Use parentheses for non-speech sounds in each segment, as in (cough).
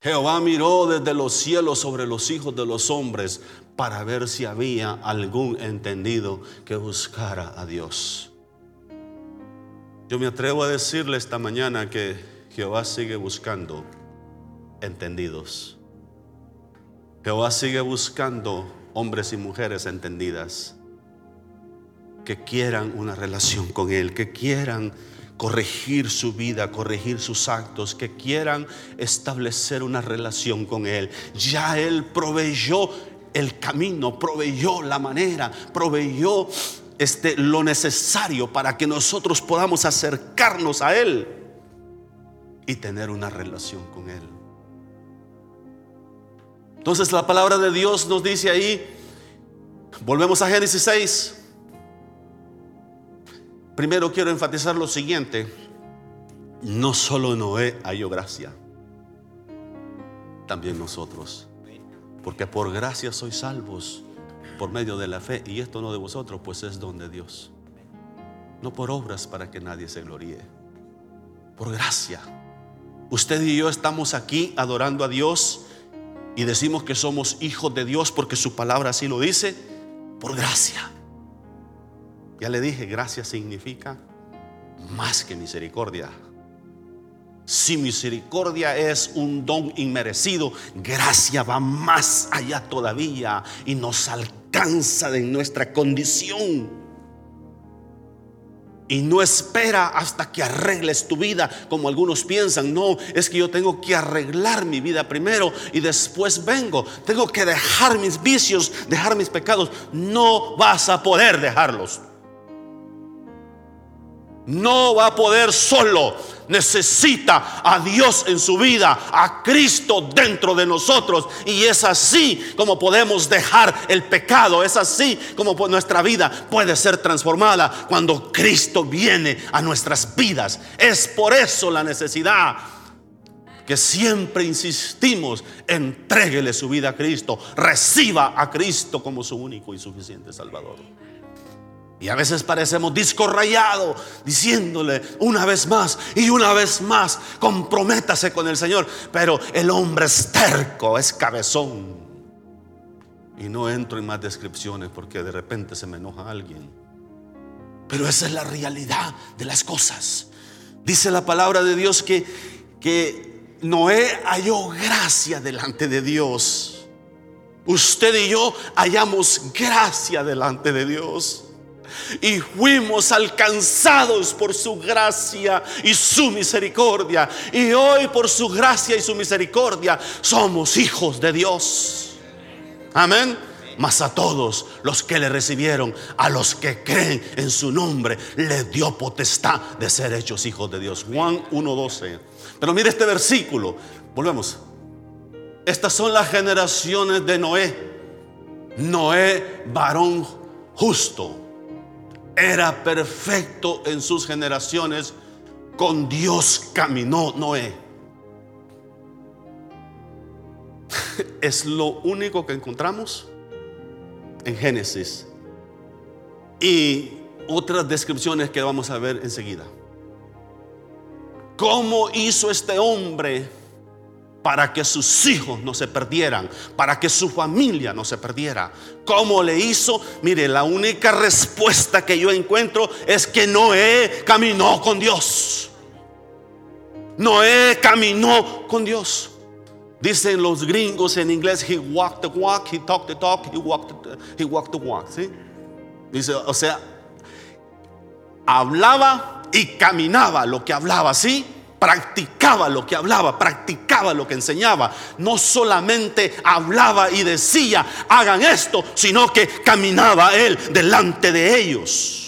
Jehová miró desde los cielos sobre los hijos de los hombres para ver si había algún entendido que buscara a Dios. Yo me atrevo a decirle esta mañana que Jehová sigue buscando entendidos. Jehová sigue buscando hombres y mujeres entendidas que quieran una relación con Él, que quieran corregir su vida, corregir sus actos, que quieran establecer una relación con Él. Ya Él proveyó el camino, proveyó la manera, proveyó este, lo necesario para que nosotros podamos acercarnos a Él y tener una relación con Él. Entonces la palabra de Dios nos dice ahí, volvemos a Génesis 6, Primero quiero enfatizar lo siguiente. No solo Noé halló gracia, también nosotros. Porque por gracia sois salvos por medio de la fe. Y esto no de vosotros, pues es don de Dios. No por obras para que nadie se gloríe. Por gracia. Usted y yo estamos aquí adorando a Dios y decimos que somos hijos de Dios porque su palabra así lo dice. Por gracia. Ya le dije, gracia significa más que misericordia. Si misericordia es un don inmerecido, gracia va más allá todavía y nos alcanza de nuestra condición. Y no espera hasta que arregles tu vida como algunos piensan. No, es que yo tengo que arreglar mi vida primero y después vengo. Tengo que dejar mis vicios, dejar mis pecados. No vas a poder dejarlos no va a poder solo. Necesita a Dios en su vida, a Cristo dentro de nosotros. Y es así como podemos dejar el pecado. Es así como nuestra vida puede ser transformada cuando Cristo viene a nuestras vidas. Es por eso la necesidad que siempre insistimos, entréguele su vida a Cristo, reciba a Cristo como su único y suficiente Salvador. Y a veces parecemos disco rayado diciéndole una vez más y una vez más, comprométase con el Señor. Pero el hombre es terco, es cabezón. Y no entro en más descripciones porque de repente se me enoja alguien. Pero esa es la realidad de las cosas. Dice la palabra de Dios que, que Noé halló gracia delante de Dios. Usted y yo hallamos gracia delante de Dios y fuimos alcanzados por su gracia y su misericordia. Y hoy por su gracia y su misericordia somos hijos de Dios. Amén. Mas a todos los que le recibieron, a los que creen en su nombre, le dio potestad de ser hechos hijos de Dios. Juan 1.12. Pero mire este versículo. Volvemos. Estas son las generaciones de Noé. Noé, varón justo era perfecto en sus generaciones, con Dios caminó Noé. (laughs) Es lo único que encontramos en Génesis. Y otras descripciones que vamos a ver enseguida. ¿Cómo hizo este hombre para que sus hijos no se perdieran, para que su familia no se perdiera. ¿Cómo le hizo? Mire, la única respuesta que yo encuentro es que Noé caminó con Dios. Noé caminó con Dios. Dicen los gringos en inglés, he walked the walk, he talked the talk, he walked the, he walked the walk. Dice, o sea, hablaba y caminaba lo que hablaba, ¿sí? Practicaba lo que hablaba, practicaba lo que enseñaba. No solamente hablaba y decía, hagan esto, sino que caminaba él delante de ellos.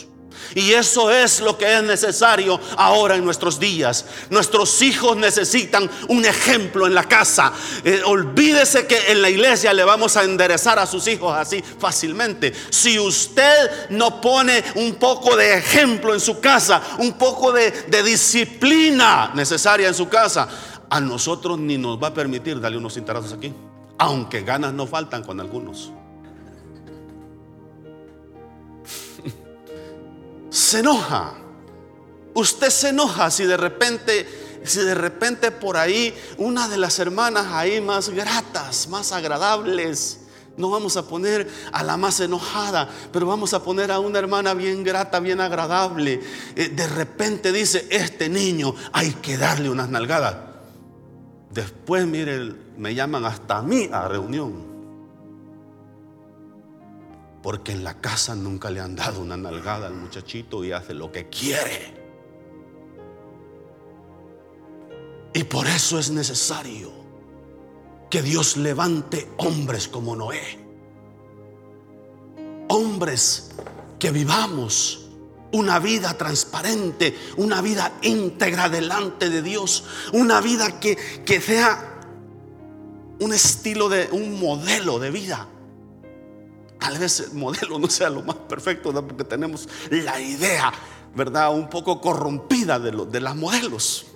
Y eso es lo que es necesario ahora en nuestros días. Nuestros hijos necesitan un ejemplo en la casa. Eh, olvídese que en la iglesia le vamos a enderezar a sus hijos así fácilmente. Si usted no pone un poco de ejemplo en su casa, un poco de, de disciplina necesaria en su casa, a nosotros ni nos va a permitir darle unos cintarazos aquí. Aunque ganas no faltan con algunos. Se enoja. Usted se enoja si de repente si de repente por ahí una de las hermanas ahí más gratas, más agradables, no vamos a poner a la más enojada, pero vamos a poner a una hermana bien grata, bien agradable. Eh, de repente dice, este niño hay que darle unas nalgadas. Después, mire, me llaman hasta a mí a reunión. Porque en la casa nunca le han dado una nalgada al muchachito y hace lo que quiere. Y por eso es necesario que Dios levante hombres como Noé. Hombres que vivamos una vida transparente, una vida íntegra delante de Dios, una vida que, que sea un estilo de un modelo de vida. Tal vez el modelo no sea lo más perfecto, porque tenemos la idea, ¿verdad? Un poco corrompida de, lo, de las modelos.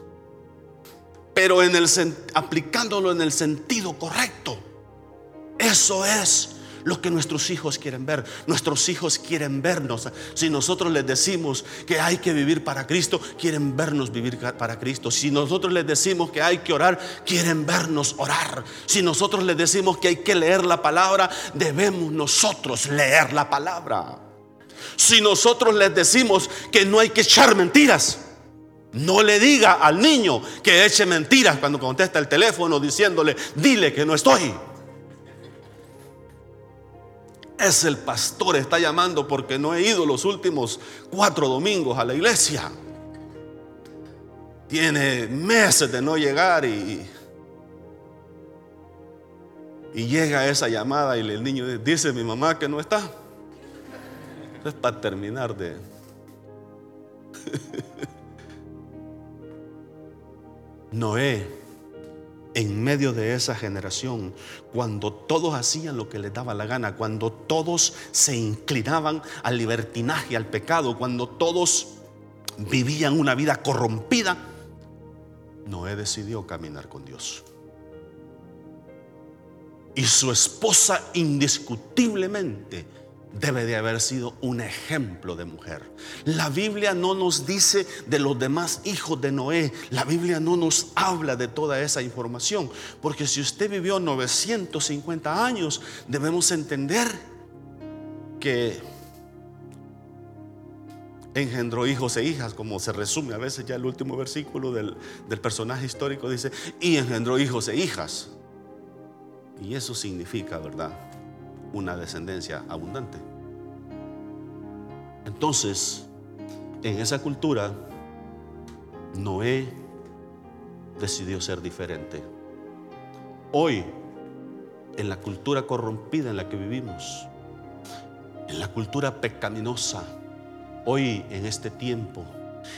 Pero en el, aplicándolo en el sentido correcto. Eso es lo que nuestros hijos quieren ver. Nuestros hijos quieren vernos. Si nosotros les decimos que hay que vivir para Cristo, quieren vernos vivir para Cristo. Si nosotros les decimos que hay que orar, quieren vernos orar. Si nosotros les decimos que hay que leer la palabra, debemos nosotros leer la palabra. Si nosotros les decimos que no hay que echar mentiras, no le diga al niño que eche mentiras cuando contesta el teléfono diciéndole, dile que no estoy. Es el pastor, está llamando porque no he ido los últimos cuatro domingos a la iglesia. Tiene meses de no llegar y, y llega esa llamada y el niño dice mi mamá que no está. Es para terminar de... (laughs) Noé en medio de esa generación, cuando todos hacían lo que les daba la gana, cuando todos se inclinaban al libertinaje, al pecado, cuando todos vivían una vida corrompida, Noé decidió caminar con Dios. Y su esposa indiscutiblemente debe de haber sido un ejemplo de mujer. La Biblia no nos dice de los demás hijos de Noé. La Biblia no nos habla de toda esa información. Porque si usted vivió 950 años, debemos entender que engendró hijos e hijas, como se resume a veces ya el último versículo del, del personaje histórico, dice, y engendró hijos e hijas. Y eso significa, ¿verdad? Una descendencia abundante. Entonces, en esa cultura, Noé decidió ser diferente. Hoy, en la cultura corrompida en la que vivimos, en la cultura pecaminosa, hoy en este tiempo,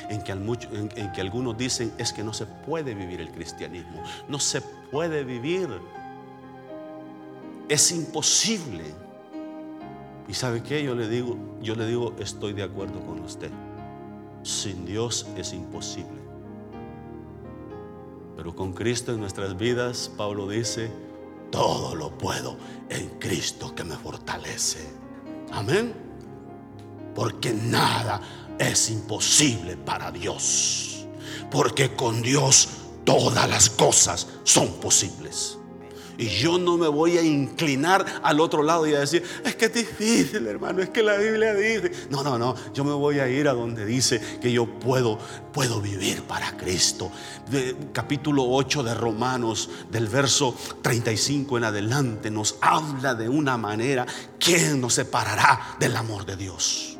en que, algunos dicen es que no se puede vivir el cristianismo, no se puede vivir es imposible. ¿Y sabe qué? Yo le digo, yo le digo, estoy de acuerdo con usted. Sin Dios es imposible. Pero con Cristo en nuestras vidas, Pablo dice, todo lo puedo en Cristo que me fortalece. Amén. Porque nada es imposible para Dios. Porque con Dios todas las cosas son posibles. Y yo no me voy a inclinar al otro lado y a decir, es que es difícil, hermano, es que la Biblia dice. No, no, no, yo me voy a ir a donde dice que yo puedo, puedo vivir para Cristo. capítulo 8 de Romanos, del verso 35 en adelante, nos habla de una manera, ¿quién nos separará del amor de Dios?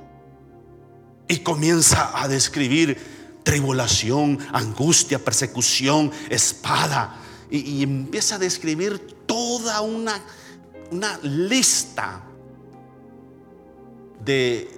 Y comienza a describir tribulación, angustia, persecución, espada y, empieza a describir toda una, una lista de,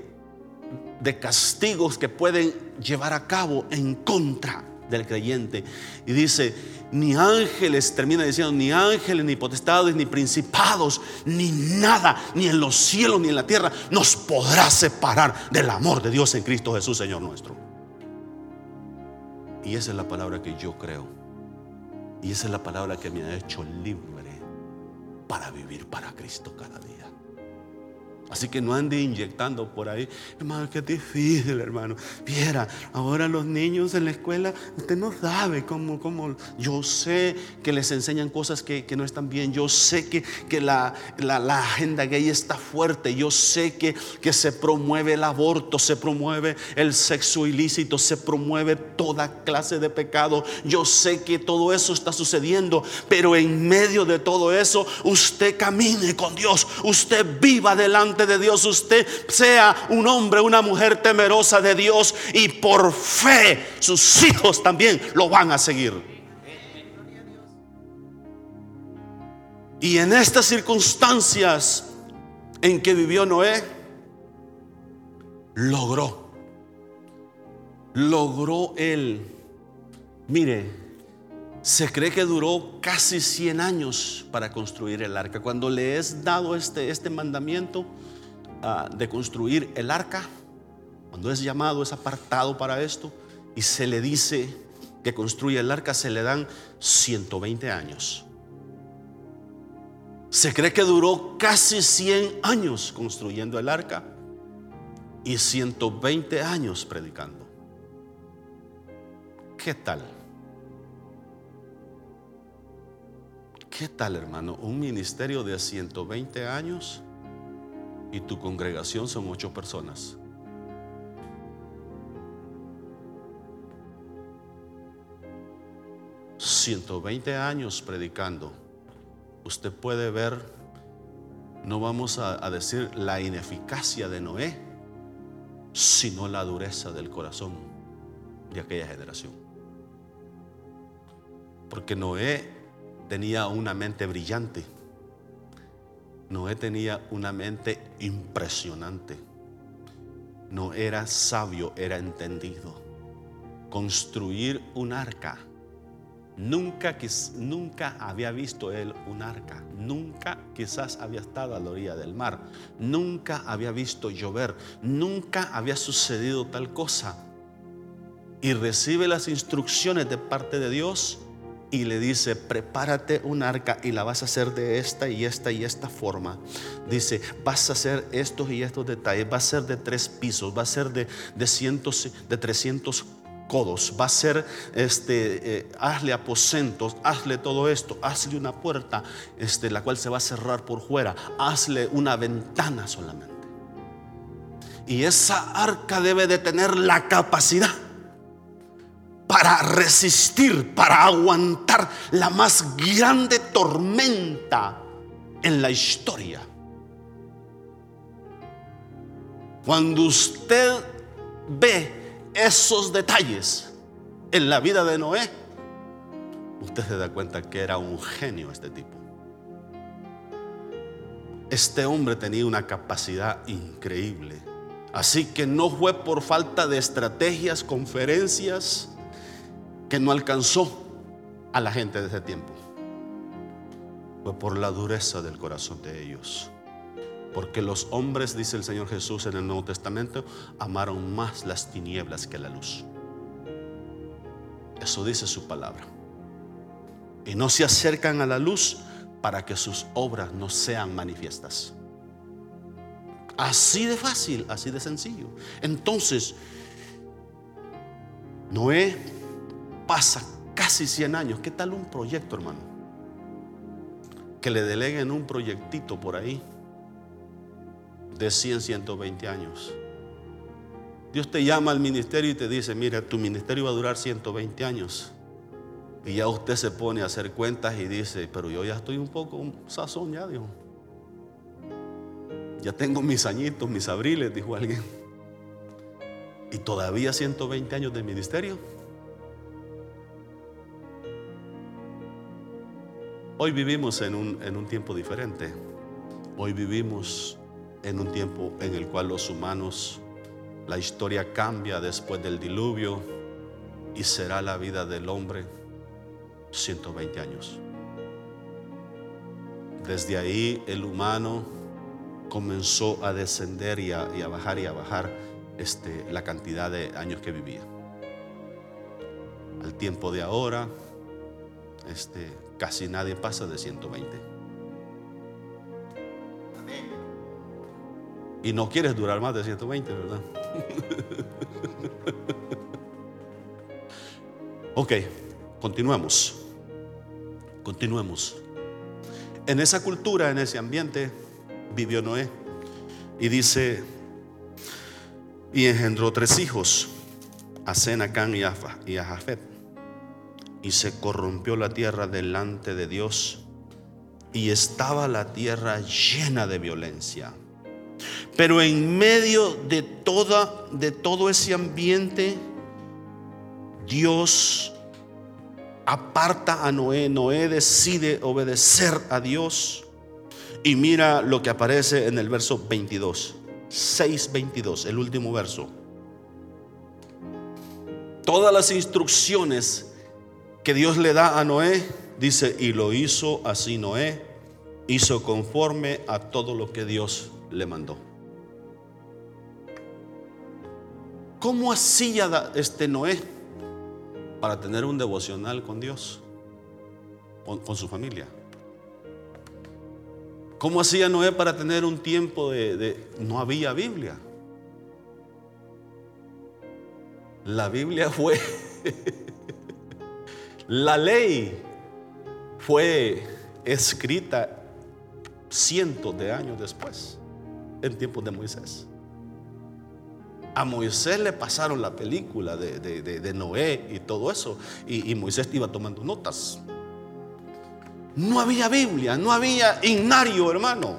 de castigos que pueden llevar a cabo en contra del creyente. Y dice, ni ángeles, termina diciendo, ni ángeles, ni potestades, ni principados, ni nada, ni en los cielos, ni en la tierra, nos podrá separar del amor de Dios en Cristo Jesús, Señor nuestro. Y esa es la palabra que yo creo. Y esa es la palabra que me ha hecho libre para vivir para Cristo cada día. Así que no ande inyectando por ahí. Hermano, qué difícil, hermano. Viera, ahora los niños en la escuela, usted no sabe cómo, cómo. Yo sé que les enseñan cosas que, no están bien. Yo sé que, que la, agenda gay está fuerte. Yo sé que, que se promueve el aborto, se promueve el sexo ilícito, se promueve toda clase de pecado. Yo sé que todo eso está sucediendo. Pero en medio de todo eso, usted camine con Dios. Usted viva delante de Dios, usted sea un hombre, una mujer temerosa de Dios y por fe sus hijos también lo van a seguir. Y en estas circunstancias en que vivió Noé, logró, logró él, mire, se cree que duró casi 100 años para construir el arca. Cuando le es dado este, este mandamiento, Ah, de construir el arca, cuando es llamado, es apartado para esto, y se le dice que construya el arca, se le dan 120 años. Se cree que duró casi 100 años construyendo el arca y 120 años predicando. ¿Qué tal? ¿Qué tal, hermano? Un ministerio de 120 años y tu congregación son ocho personas. ¿120 años predicando. Usted puede ver, no vamos a, a decir la ineficacia de Noé, sino la dureza del corazón de aquella generación. Porque Noé tenía una mente brillante Noé tenía una mente impresionante. No era sabio, era entendido. Construir un arca. Nunca, nunca había visto él un arca. Nunca quizás había estado a la orilla del mar. Nunca había visto llover. Nunca había sucedido tal cosa. Y recibe las instrucciones de parte de Dios y le dice, prepárate un arca y la vas a hacer de esta y esta y esta forma. Dice, vas a hacer estos y estos detalles, va a ser de tres pisos, va a ser de, de, cientos, de 300 codos, va a ser, este, eh, hazle aposentos, hazle todo esto, hazle una puerta, este, la cual se va a cerrar por fuera, hazle una ventana solamente. Y esa arca debe de tener la capacidad para resistir, para aguantar la más grande tormenta en la historia. Cuando usted ve esos detalles en la vida de Noé, usted se da cuenta que era un genio este tipo. Este hombre tenía una capacidad increíble. Así que no fue por falta de estrategias, conferencias, que no alcanzó a la gente de ese tiempo. Fue por la dureza del corazón de ellos. Porque los hombres, dice el Señor Jesús en el Nuevo Testamento, amaron más las tinieblas que la luz. Eso dice su palabra. Y no se acercan a la luz para que sus obras no sean manifiestas. Así de fácil, así de sencillo. Entonces, Noé pasa casi 100 años. ¿Qué tal un proyecto, hermano? Que le deleguen un proyectito por ahí de 100, 120 años. Dios te llama al ministerio y te dice, mira, tu ministerio va a durar 120 años. Y ya usted se pone a hacer cuentas y dice, pero yo ya estoy un poco sazón ya, dijo. Ya tengo mis añitos, mis abriles, dijo alguien. Y todavía 120 años de ministerio. Hoy vivimos en un, en un tiempo diferente. Hoy vivimos en un tiempo en el cual los humanos, la historia cambia después del diluvio y será la vida del hombre 120 años. Desde ahí el humano comenzó a descender y a, bajar y a bajar este, la cantidad de años que vivía. Al tiempo de ahora, este, casi nadie pasa de 120. Y no quieres durar más de 120, ¿verdad? (laughs) ok, continuemos. Continuemos. En esa cultura, en ese ambiente, vivió Noé. Y dice, y engendró tres hijos, a Senacán y a, y a Jafet. Y se corrompió la tierra delante de Dios. Y estaba la tierra llena de violencia. Pero en medio de, toda, de todo ese ambiente, Dios aparta a Noé. Noé decide obedecer a Dios. Y mira lo que aparece en el verso 22. 6.22, el último verso. Todas las instrucciones que Dios le da a Noé, dice, y lo hizo así Noé, hizo conforme a todo lo que Dios le mandó. ¿Cómo hacía este Noé para tener un devocional con Dios, con, su familia? ¿Cómo hacía Noé para tener un tiempo de, No había Biblia. La Biblia fue... (laughs) la ley fue escrita cientos de años después, en tiempos de Moisés. A Moisés le pasaron la película de, Noé y todo eso. Y, y, Moisés iba tomando notas. No había Biblia, no había ignario, hermano.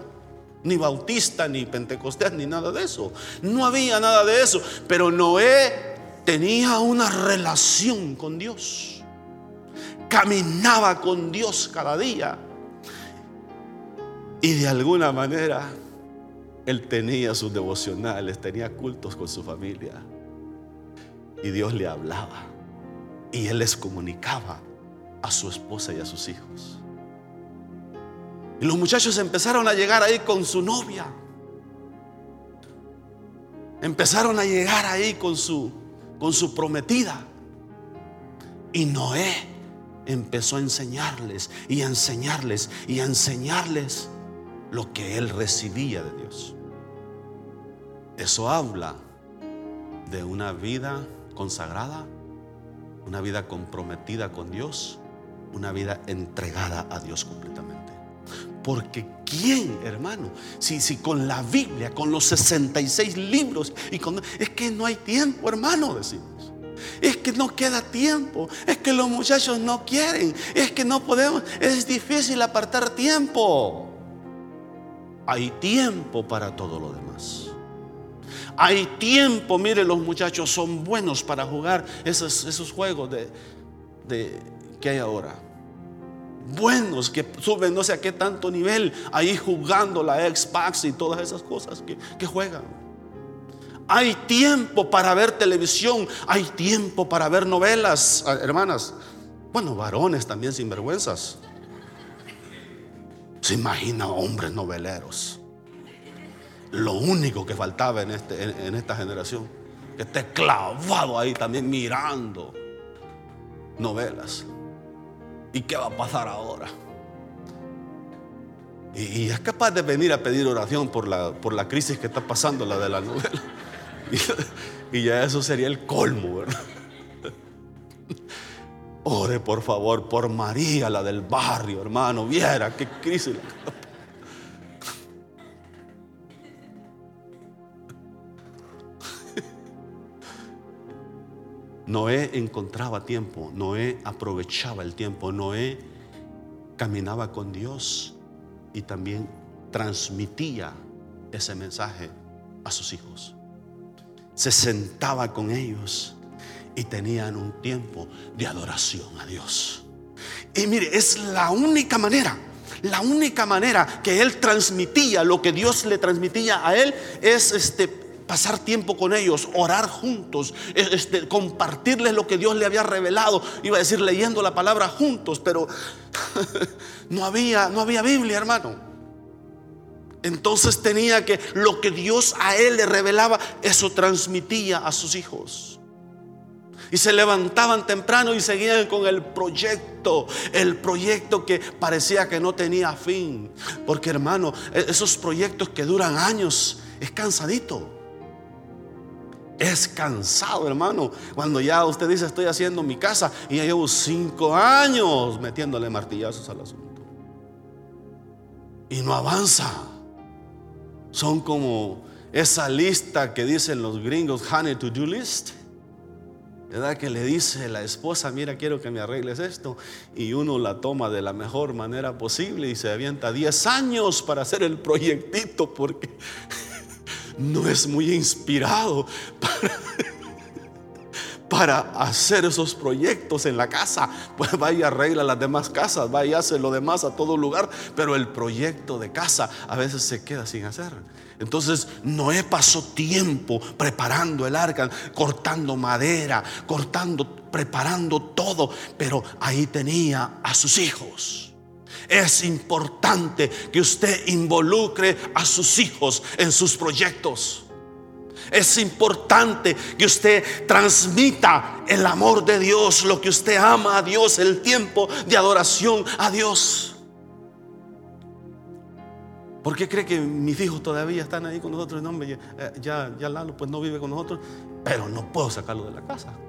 Ni bautista, ni pentecostés, ni nada de eso. No había nada de eso. Pero Noé tenía una relación con Dios. Caminaba con Dios cada día. Y de alguna manera él tenía sus devocionales, tenía cultos con su familia. Y Dios le hablaba. Y él les comunicaba a su esposa y a sus hijos. Y los muchachos empezaron a llegar ahí con su novia. Empezaron a llegar ahí con su, con su prometida. Y Noé empezó a enseñarles y a enseñarles y a enseñarles lo que él recibía de Dios. Eso habla de una vida consagrada, una vida comprometida con Dios, una vida entregada a Dios completamente. Porque ¿quién, hermano? Si, si con la Biblia, con los 66 libros, y con, es que no hay tiempo, hermano, decimos. Es que no queda tiempo. Es que los muchachos no quieren. Es que no podemos. Es difícil apartar tiempo. Hay tiempo para todo lo demás. Hay tiempo, mire, los muchachos son buenos para jugar esos, juegos de, que hay ahora. Buenos, que suben no sé a qué tanto nivel, ahí jugando la Xbox y todas esas cosas que juegan. Hay tiempo para ver televisión, hay tiempo para ver novelas, ah, hermanas. Bueno, varones también sin vergüenzas. Se imagina hombres noveleros lo único que faltaba en, este, en, esta generación. Que esté clavado ahí también mirando novelas. ¿Y qué va a pasar ahora? Y, es capaz de venir a pedir oración por la, por la crisis que está pasando, la de la novela. (laughs) Y, ya eso sería el colmo, ¿verdad? Ore por favor por María, la del barrio, hermano. Viera qué crisis. (laughs) Noé encontraba tiempo, Noé aprovechaba el tiempo, Noé caminaba con Dios y también transmitía ese mensaje a sus hijos. Se sentaba con ellos y tenían un tiempo de adoración a Dios. Y mire, es la única manera, la única manera que él transmitía lo que Dios le transmitía a él es este pasar tiempo con ellos, orar juntos, este, compartirles lo que Dios le había revelado. Iba a decir leyendo la palabra juntos, pero (laughs) no había, no había Biblia, hermano. Entonces tenía que lo que Dios a él le revelaba, eso transmitía a sus hijos. Y se levantaban temprano y seguían con el proyecto, el proyecto que parecía que no tenía fin. Porque hermano, e-, esos proyectos que duran años, es cansadito. Es cansado, hermano. Cuando ya usted dice estoy haciendo mi casa y ya llevo cinco años metiéndole martillazos al asunto. Y no avanza. Son como esa lista que dicen los gringos, honey to do list. ¿Verdad? Que le dice la esposa, mira, quiero que me arregles esto. Y uno la toma de la mejor manera posible y se avienta 10 años para hacer el proyectito porque (laughs) no es muy inspirado para, hacer esos proyectos en la casa. Pues vaya, arregla las demás casas, vaya, hace lo demás a todo lugar, pero el proyecto de casa a veces se queda sin hacer. Entonces Noé pasó tiempo preparando el arca, cortando madera, cortando, preparando todo, pero ahí tenía a sus hijos. Es importante que usted involucre a sus hijos en sus proyectos. Es importante que usted transmita el amor de Dios, lo que usted ama a Dios, el tiempo de adoración a Dios. ¿Por qué cree que mis hijos todavía están ahí con nosotros? No, ya, ya, ya Lalo pues no vive con nosotros, pero no puedo sacarlo de la casa. (laughs)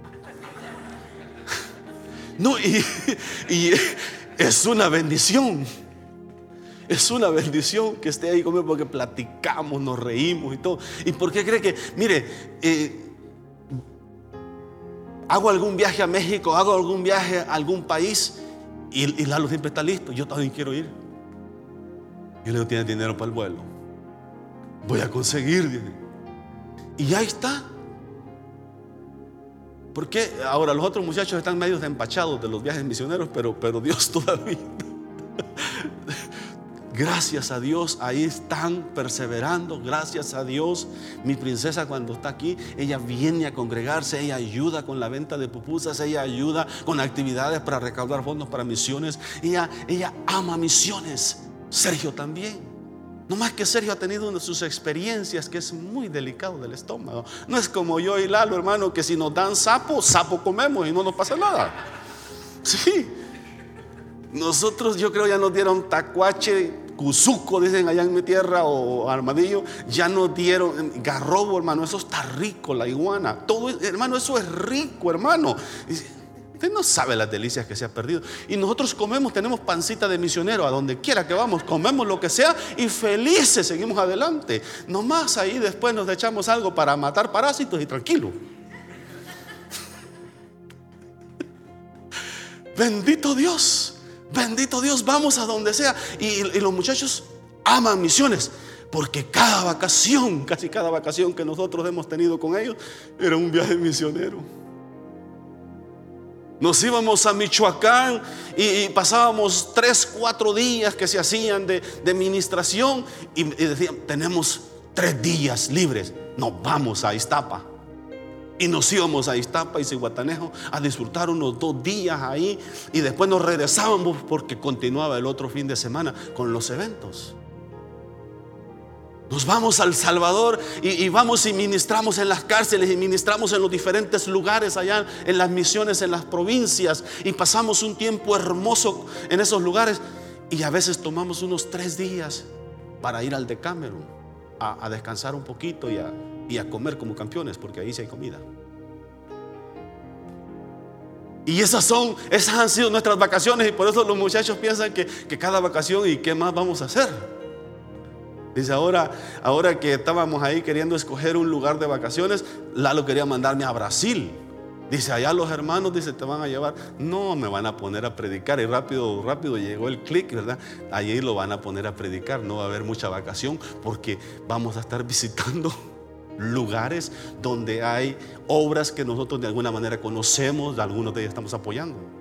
No, y es una bendición. Es una bendición que esté ahí conmigo porque platicamos, nos reímos y todo. ¿Y por qué cree que, mire, eh, hago algún viaje a México, hago algún viaje a algún país y, Lalo siempre está listo? Yo también quiero ir. Y le digo, tiene dinero para el vuelo. Voy a conseguir. Y ahí está. Porque ahora los otros muchachos están medio empachados de los viajes misioneros, pero, pero Dios (laughs) todavía. Gracias a Dios, ahí están perseverando. Gracias a Dios, mi princesa cuando está aquí, ella viene a congregarse, ella ayuda con la venta de pupusas, ella ayuda con actividades para recaudar fondos para misiones. Ella, ella ama misiones. Sergio también. No más que Sergio ha tenido una de sus experiencias que es muy delicado del estómago. No es como yo y Lalo, hermano, que si nos dan sapo, sapo comemos y no nos pasa nada. Sí. Nosotros yo creo ya nos dieron tacuache, cuzuco, dicen allá en mi tierra, o armadillo. Ya nos dieron garrobo, hermano. Eso está rico, la iguana. Todo, hermano, eso es rico, hermano. Usted no sabe las delicias que se ha perdido. Y nosotros comemos, tenemos pancita de misionero, a donde quiera que vamos, comemos lo que sea y felices seguimos adelante. Nomás ahí después nos echamos algo para matar parásitos y tranquilo. (laughs) Bendito Dios, bendito Dios, vamos a donde sea. Y, y los muchachos aman misiones. Porque cada vacación, (laughs) casi cada vacación que nosotros hemos tenido con ellos, era un viaje misionero. Nos íbamos a Michoacán y, pasábamos tres, cuatro días que se hacían de, de administración y, decían, tenemos tres días libres, nos vamos a Iztapa. Y nos íbamos a Iztapa y Cihuatanejo a disfrutar unos dos días ahí. Y después nos regresábamos porque continuaba el otro fin de semana con los eventos. Nos vamos al Salvador y, vamos y ministramos en las cárceles y ministramos en los diferentes lugares allá, en las misiones, en las provincias. Y pasamos un tiempo hermoso en esos lugares. Y a veces tomamos unos tres días para ir al Decameron a, a descansar un poquito y a, y a comer como campeones porque ahí sí hay comida. Y esas son, esas han sido nuestras vacaciones y por eso los muchachos piensan que, que cada vacación y qué más vamos a hacer. Dice, ahora, ahora que estábamos ahí queriendo escoger un lugar de vacaciones, Lalo quería mandarme a Brasil. Dice, allá los hermanos, dice, te van a llevar. No, me van a poner a predicar. Y rápido, rápido llegó el clic, ¿verdad? Allí lo van a poner a predicar. No va a haber mucha vacación porque vamos a estar (laughs) visitando lugares donde hay obras que nosotros de alguna manera conocemos, algunos de ellos estamos apoyando.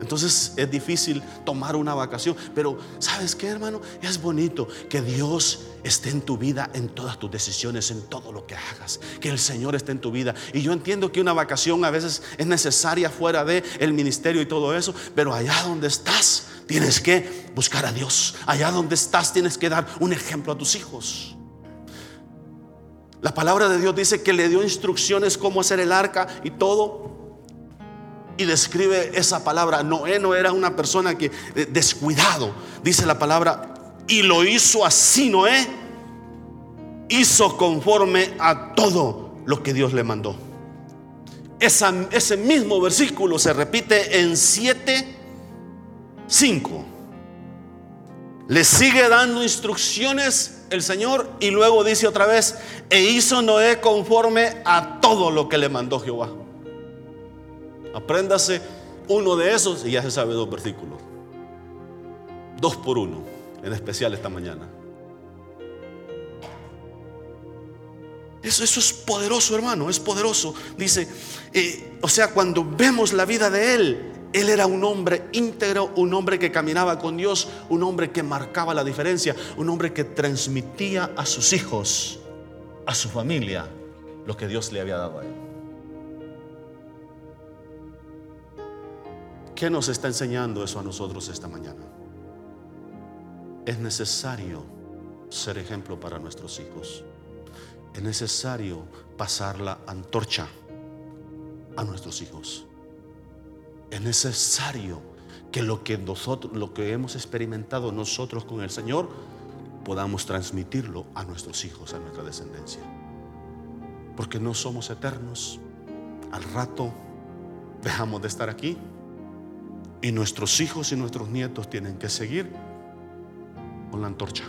Entonces es difícil tomar una vacación, pero ¿sabes qué, hermano? Es bonito que Dios esté en tu vida, en todas tus decisiones, en todo lo que hagas, que el Señor esté en tu vida. Y yo entiendo que una vacación a veces es necesaria fuera de el ministerio y todo eso, pero allá donde estás tienes que buscar a Dios. Allá donde estás tienes que dar un ejemplo a tus hijos. La palabra de Dios dice que le dio instrucciones cómo hacer el arca y todo y describe esa palabra. Noé no era una persona que eh, descuidado, dice la palabra, y lo hizo así Noé. hizo conforme a todo lo que Dios le mandó. ese mismo versículo se repite en 7, 5. Le sigue dando instrucciones el Señor y luego dice otra vez, e hizo Noé conforme a todo lo que le mandó Jehová. Apréndase uno de esos y ya se sabe dos versículos. Dos por uno, en especial esta mañana. Eso, eso es poderoso, hermano, es poderoso. Dice, eh, o sea, cuando vemos la vida de él, él era un hombre íntegro, un hombre que caminaba con Dios, un hombre que marcaba la diferencia, un hombre que transmitía a sus hijos, a su familia, lo que Dios le había dado a él. ¿Qué nos está enseñando eso a nosotros esta mañana? Es necesario ser ejemplo para nuestros hijos. Es necesario pasar la antorcha a nuestros hijos. Es necesario que lo que nosotros, lo que hemos experimentado nosotros con el Señor, podamos transmitirlo a nuestros hijos, a nuestra descendencia. Porque no somos eternos. Al rato dejamos de estar aquí y nuestros hijos y nuestros nietos tienen que seguir con la antorcha,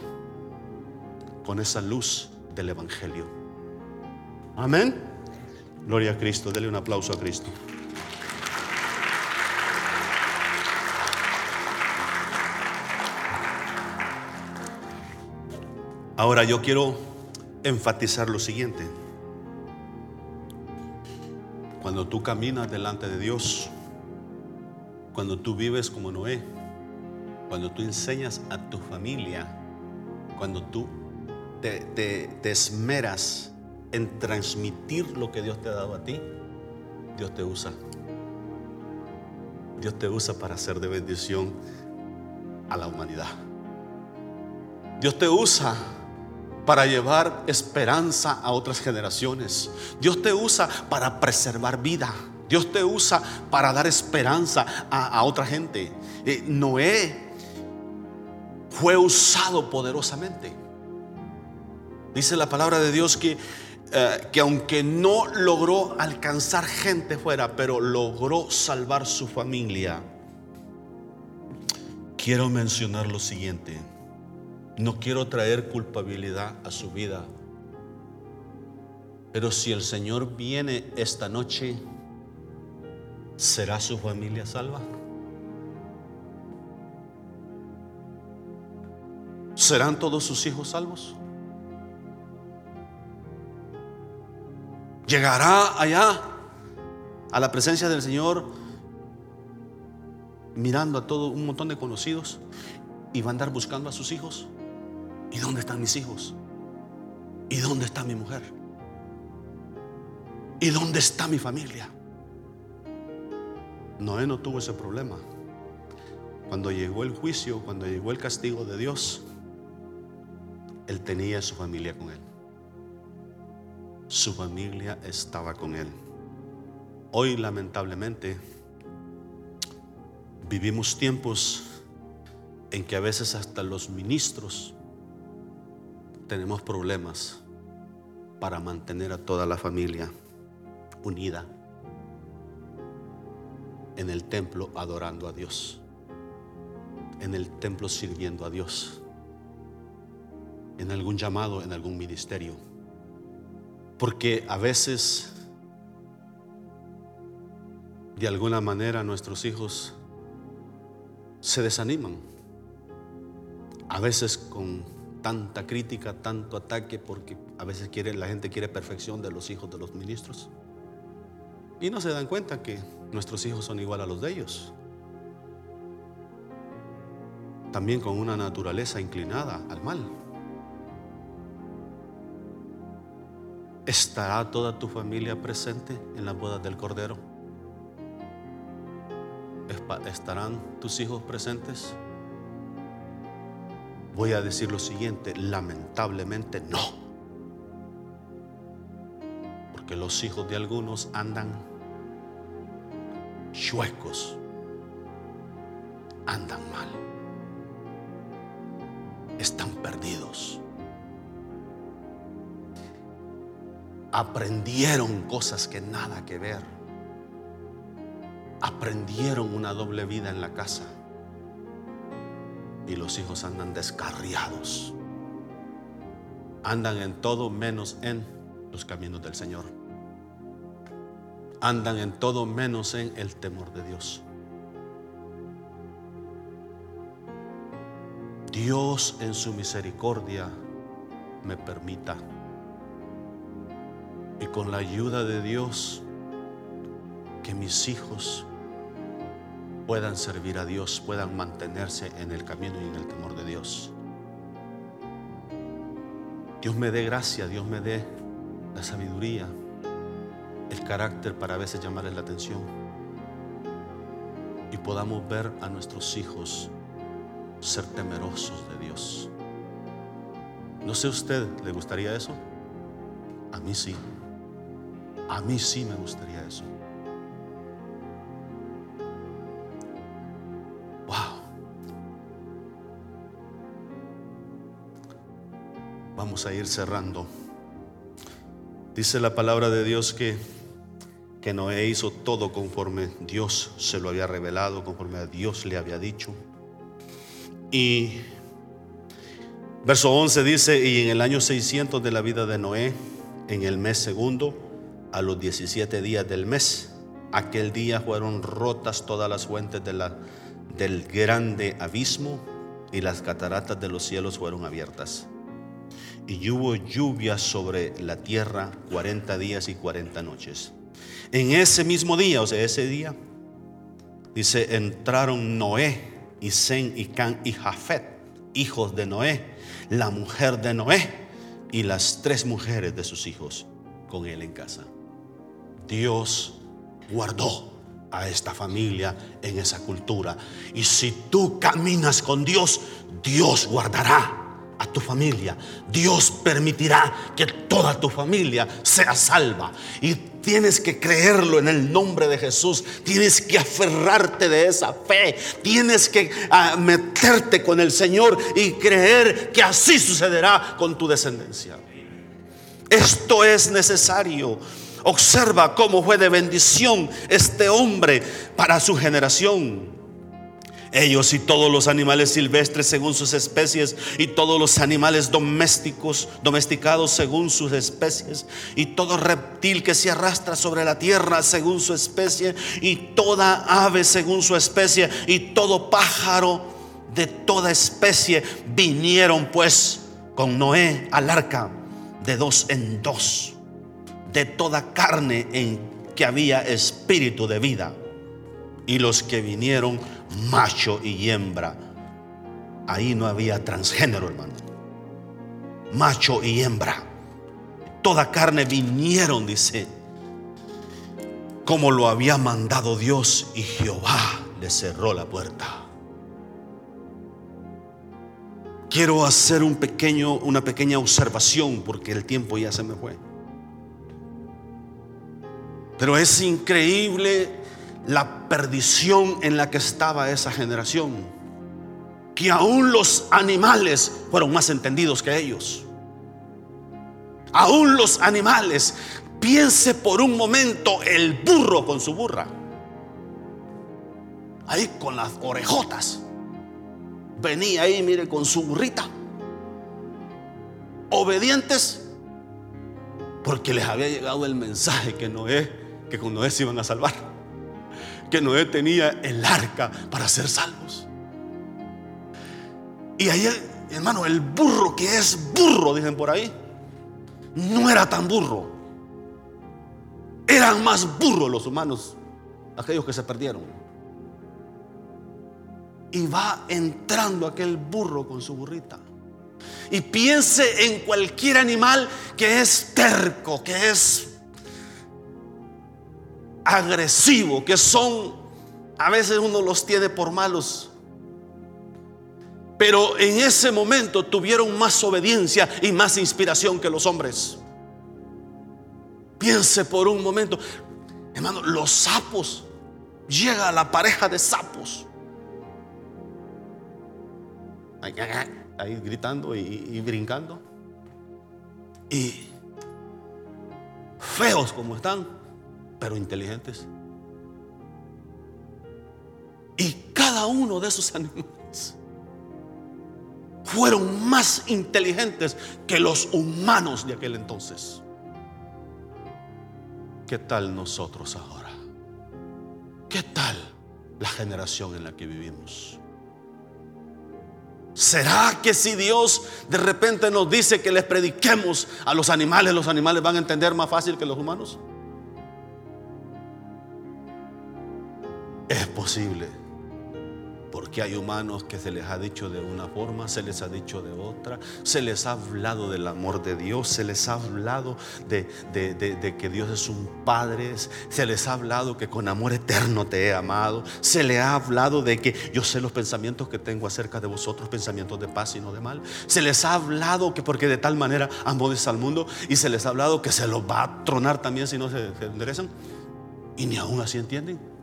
con esa luz del Evangelio. Amén. Gloria a Cristo. Dele un aplauso a Cristo. Ahora yo quiero enfatizar lo siguiente. Cuando tú caminas delante de Dios, cuando tú vives como Noé, cuando tú enseñas a tu familia, cuando tú te, esmeras en transmitir lo que Dios te ha dado a ti, Dios te usa. Dios te usa para ser de bendición a la humanidad. Dios te usa para llevar esperanza a otras generaciones. Dios te usa para preservar vida. Dios te usa para dar esperanza a, otra gente. Eh, Noé fue usado poderosamente. Dice la palabra de Dios que, eh, que aunque no logró alcanzar gente fuera, pero logró salvar su familia. Quiero mencionar lo siguiente. No quiero traer culpabilidad a su vida. Pero si el Señor viene esta noche, ¿será su familia salva? ¿Serán todos sus hijos salvos? ¿Llegará allá a la presencia del Señor mirando a todo un montón de conocidos y va a andar buscando a sus hijos? ¿Y dónde están mis hijos? ¿Y dónde está mi mujer? ¿Y dónde está mi familia? Noé no tuvo ese problema. Cuando llegó el juicio, cuando llegó el castigo de Dios, él tenía su familia con él. Su familia estaba con él. Hoy lamentablemente vivimos tiempos en que a veces hasta los ministros tenemos problemas para mantener a toda la familia unida en el templo adorando a Dios, en el templo sirviendo a Dios, en algún llamado, en algún ministerio. Porque a veces, de alguna manera, nuestros hijos se desaniman. A veces con tanta crítica, tanto ataque, porque a veces quiere, la gente quiere perfección de los hijos de los ministros. Y no se dan cuenta que nuestros hijos son igual a los de ellos. También con una naturaleza inclinada al mal. ¿Estará toda tu familia presente en la boda del Cordero? ¿Estarán tus hijos presentes? Voy a decir lo siguiente, lamentablemente no. Porque los hijos de algunos andan chuecos, andan mal, están perdidos. aprendieron cosas que nada que ver. Aprendieron una doble vida en la casa. Y los hijos andan descarriados. Andan en todo menos en los caminos del Señor. Andan en todo menos en el temor de Dios. Dios en su misericordia me permita y con la ayuda de Dios que mis hijos puedan servir a Dios, puedan mantenerse en el camino y en el temor de Dios. Dios me dé gracia, Dios me dé la sabiduría, el carácter para a veces llamarles la atención y podamos ver a nuestros hijos ser temerosos de Dios. No sé usted, ¿le gustaría eso? A mí sí. A mí sí me gustaría eso. A ir cerrando. Dice la palabra de Dios que, que Noé hizo todo conforme Dios se lo había revelado, conforme a Dios le había dicho. Y verso 11 dice, y en el año 600 de la vida de Noé, en el mes segundo, a los 17 días del mes, aquel día fueron rotas todas las fuentes de la, del grande abismo y las cataratas de los cielos fueron abiertas. Y hubo lluvia sobre la tierra 40 días y 40 noches. En ese mismo día, o sea, ese día, dice, entraron Noé y Zen y Can y Jafet, hijos de Noé, la mujer de Noé y las tres mujeres de sus hijos con él en casa. Dios guardó a esta familia en esa cultura. Y si tú caminas con Dios, Dios guardará a tu familia. Dios permitirá que toda tu familia sea salva. Y tienes que creerlo en el nombre de Jesús. Tienes que aferrarte de esa fe. Tienes que ah, meterte con el Señor y creer que así sucederá con tu descendencia. Esto es necesario. Observa cómo fue de bendición este hombre para su generación. Ellos y todos los animales silvestres según sus especies y todos los animales domésticos, domesticados según sus especies y todo reptil que se arrastra sobre la tierra según su especie y toda ave según su especie y todo pájaro de toda especie vinieron pues con Noé al arca de dos en dos de toda carne en que había espíritu de vida. Y los que vinieron macho y hembra. Ahí no había transgénero, hermano. Macho y hembra. Toda carne vinieron, dice, como lo había mandado Dios y Jehová le cerró la puerta. Quiero hacer un pequeño, una pequeña observación porque el tiempo ya se me fue. Pero es increíble la perdición en la que estaba esa generación. Que aún los animales fueron más entendidos que ellos. Aún los animales. Piense por un momento el burro con su burra. Ahí con las orejotas. Venía ahí, mire, con su burrita. Obedientes. Porque les había llegado el mensaje que Noé, que con Noé se iban a salvar que Noé tenía el arca para ser salvos. Y ahí, hermano, el burro que es burro, dicen por ahí, no era tan burro. Eran más burros los humanos, aquellos que se perdieron. Y va entrando aquel burro con su burrita. Y piense en cualquier animal que es terco, que es agresivo, que son, a veces uno los tiene por malos. Pero en ese momento tuvieron más obediencia y más inspiración que los hombres. Piense por un momento, hermano, los sapos, llega la pareja de sapos. Ahí, gritando y, y brincando. Y feos como están, pero inteligentes. Y cada uno de esos animales fueron más inteligentes que los humanos de aquel entonces. ¿Qué tal nosotros ahora? ¿Qué tal la generación en la que vivimos? ¿Será que si Dios de repente nos dice que les prediquemos a los animales, los animales van a entender más fácil que los humanos? Porque hay humanos que se les ha dicho de una forma, se les ha dicho de otra, se les ha hablado del amor de Dios, se les ha hablado de, que Dios es un Padre, se les ha hablado que con amor eterno te he amado, se les ha hablado de que yo sé los pensamientos que tengo acerca de vosotros, pensamientos de paz y no de mal, se les ha hablado que porque de tal manera amo al mundo y se les ha hablado que se los va a tronar también si no se, se enderezan y ni aún así entienden.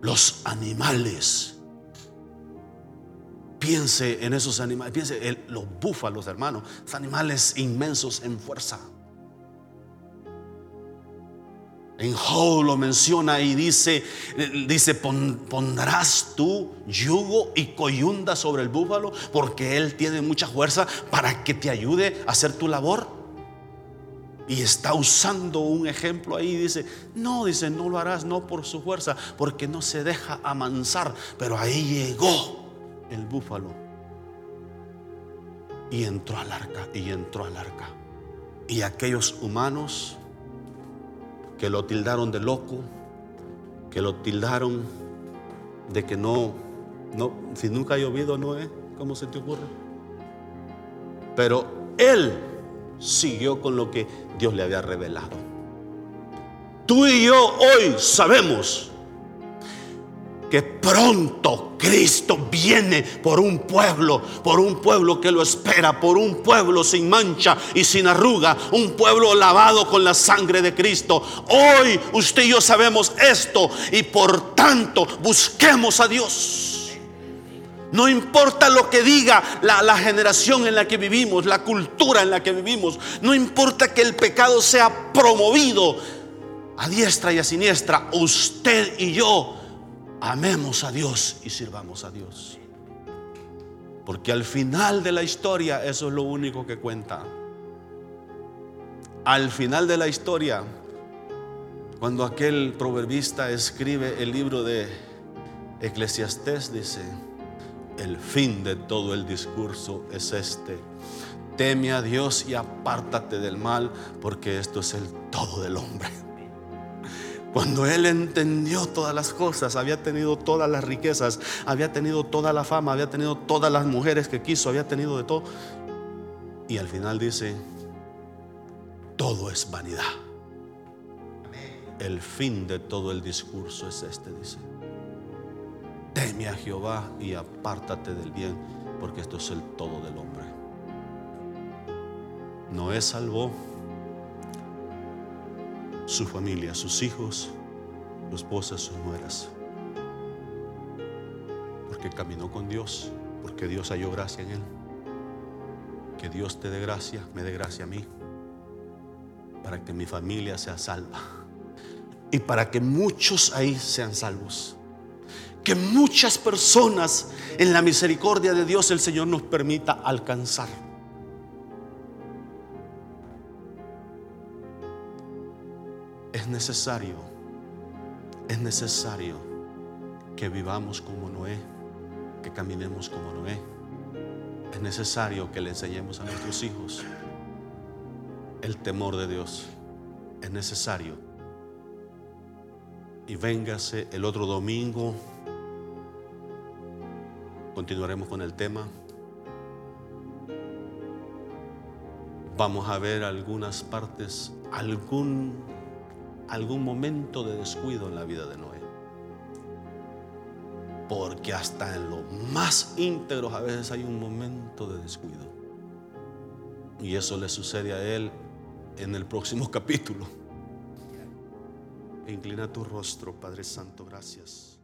Los animales. Piense en esos animales, piense en los búfalos, hermanos, animales inmensos en fuerza. En Job lo menciona y dice, dice, pondrás tú yugo y coyunda sobre el búfalo porque él tiene mucha fuerza para que te ayude a hacer tu labor. Y está usando un ejemplo ahí. Dice, no, dice, no lo harás, no por su fuerza, porque no se deja amansar. Pero ahí llegó el búfalo. Y entró al arca, y entró al arca. Y aquellos humanos que lo tildaron de loco, que lo tildaron de que no, no, si nunca ha llovido, no es, ¿cómo se te ocurre? Pero él siguió con lo que Dios le había revelado. Tú y yo hoy sabemos que pronto Cristo viene por un pueblo, por un pueblo que lo espera, por un pueblo sin mancha y sin arruga, un pueblo lavado con la sangre de Cristo. Hoy usted y yo sabemos esto y por tanto busquemos a Dios. No importa lo que diga la, generación en la que vivimos, la cultura en la que vivimos. No importa que el pecado sea promovido a diestra y a siniestra. Usted y yo amemos a Dios y sirvamos a Dios. Porque al final de la historia eso es lo único que cuenta. Al final de la historia, cuando aquel proverbista escribe el libro de Eclesiastés, dice, el fin de todo el discurso es este. Teme a Dios y apártate del mal, porque esto es el todo del hombre. Cuando él entendió todas las cosas, había tenido todas las riquezas, había tenido toda la fama, había tenido todas las mujeres que quiso, había tenido de todo. Y al final dice, todo es vanidad. El fin de todo el discurso es este, dice teme a Jehová y apártate del bien, porque esto es el todo del hombre. Noé salvó su familia, sus hijos, su esposa, sus nueras, porque caminó con Dios, porque Dios halló gracia en él. Que Dios te dé gracia, me dé gracia a mí, para que mi familia sea salva y para que muchos ahí sean salvos que muchas personas en la misericordia de Dios el Señor nos permita alcanzar. Es necesario, es necesario que vivamos como Noé, que caminemos como Noé. Es necesario que le enseñemos a nuestros hijos el temor de Dios. Es necesario. Y véngase el otro domingo Continuaremos con el tema. Vamos a ver algunas partes, algún, algún momento de descuido en la vida de Noé. Porque hasta en lo más íntegros a veces hay un momento de descuido. Y eso le sucede a él en el próximo (laughs) capítulo. Inclina tu rostro, Padre Santo, gracias.